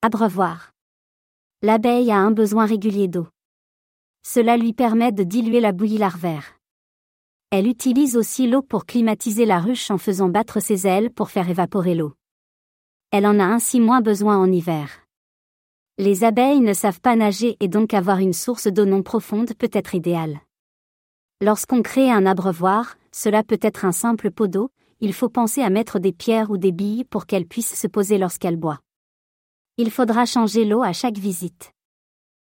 Abreuvoir. L'abeille a un besoin régulier d'eau. Cela lui permet de diluer la bouillie larvaire. Elle utilise aussi l'eau pour climatiser la ruche en faisant battre ses ailes pour faire évaporer l'eau. Elle en a ainsi moins besoin en hiver. Les abeilles ne savent pas nager et donc avoir une source d'eau non profonde peut être idéale. Lorsqu'on crée un abreuvoir, cela peut être un simple pot d'eau, il faut penser à mettre des pierres ou des billes pour qu'elle puisse se poser lorsqu'elle boit. Il faudra changer l'eau à chaque visite.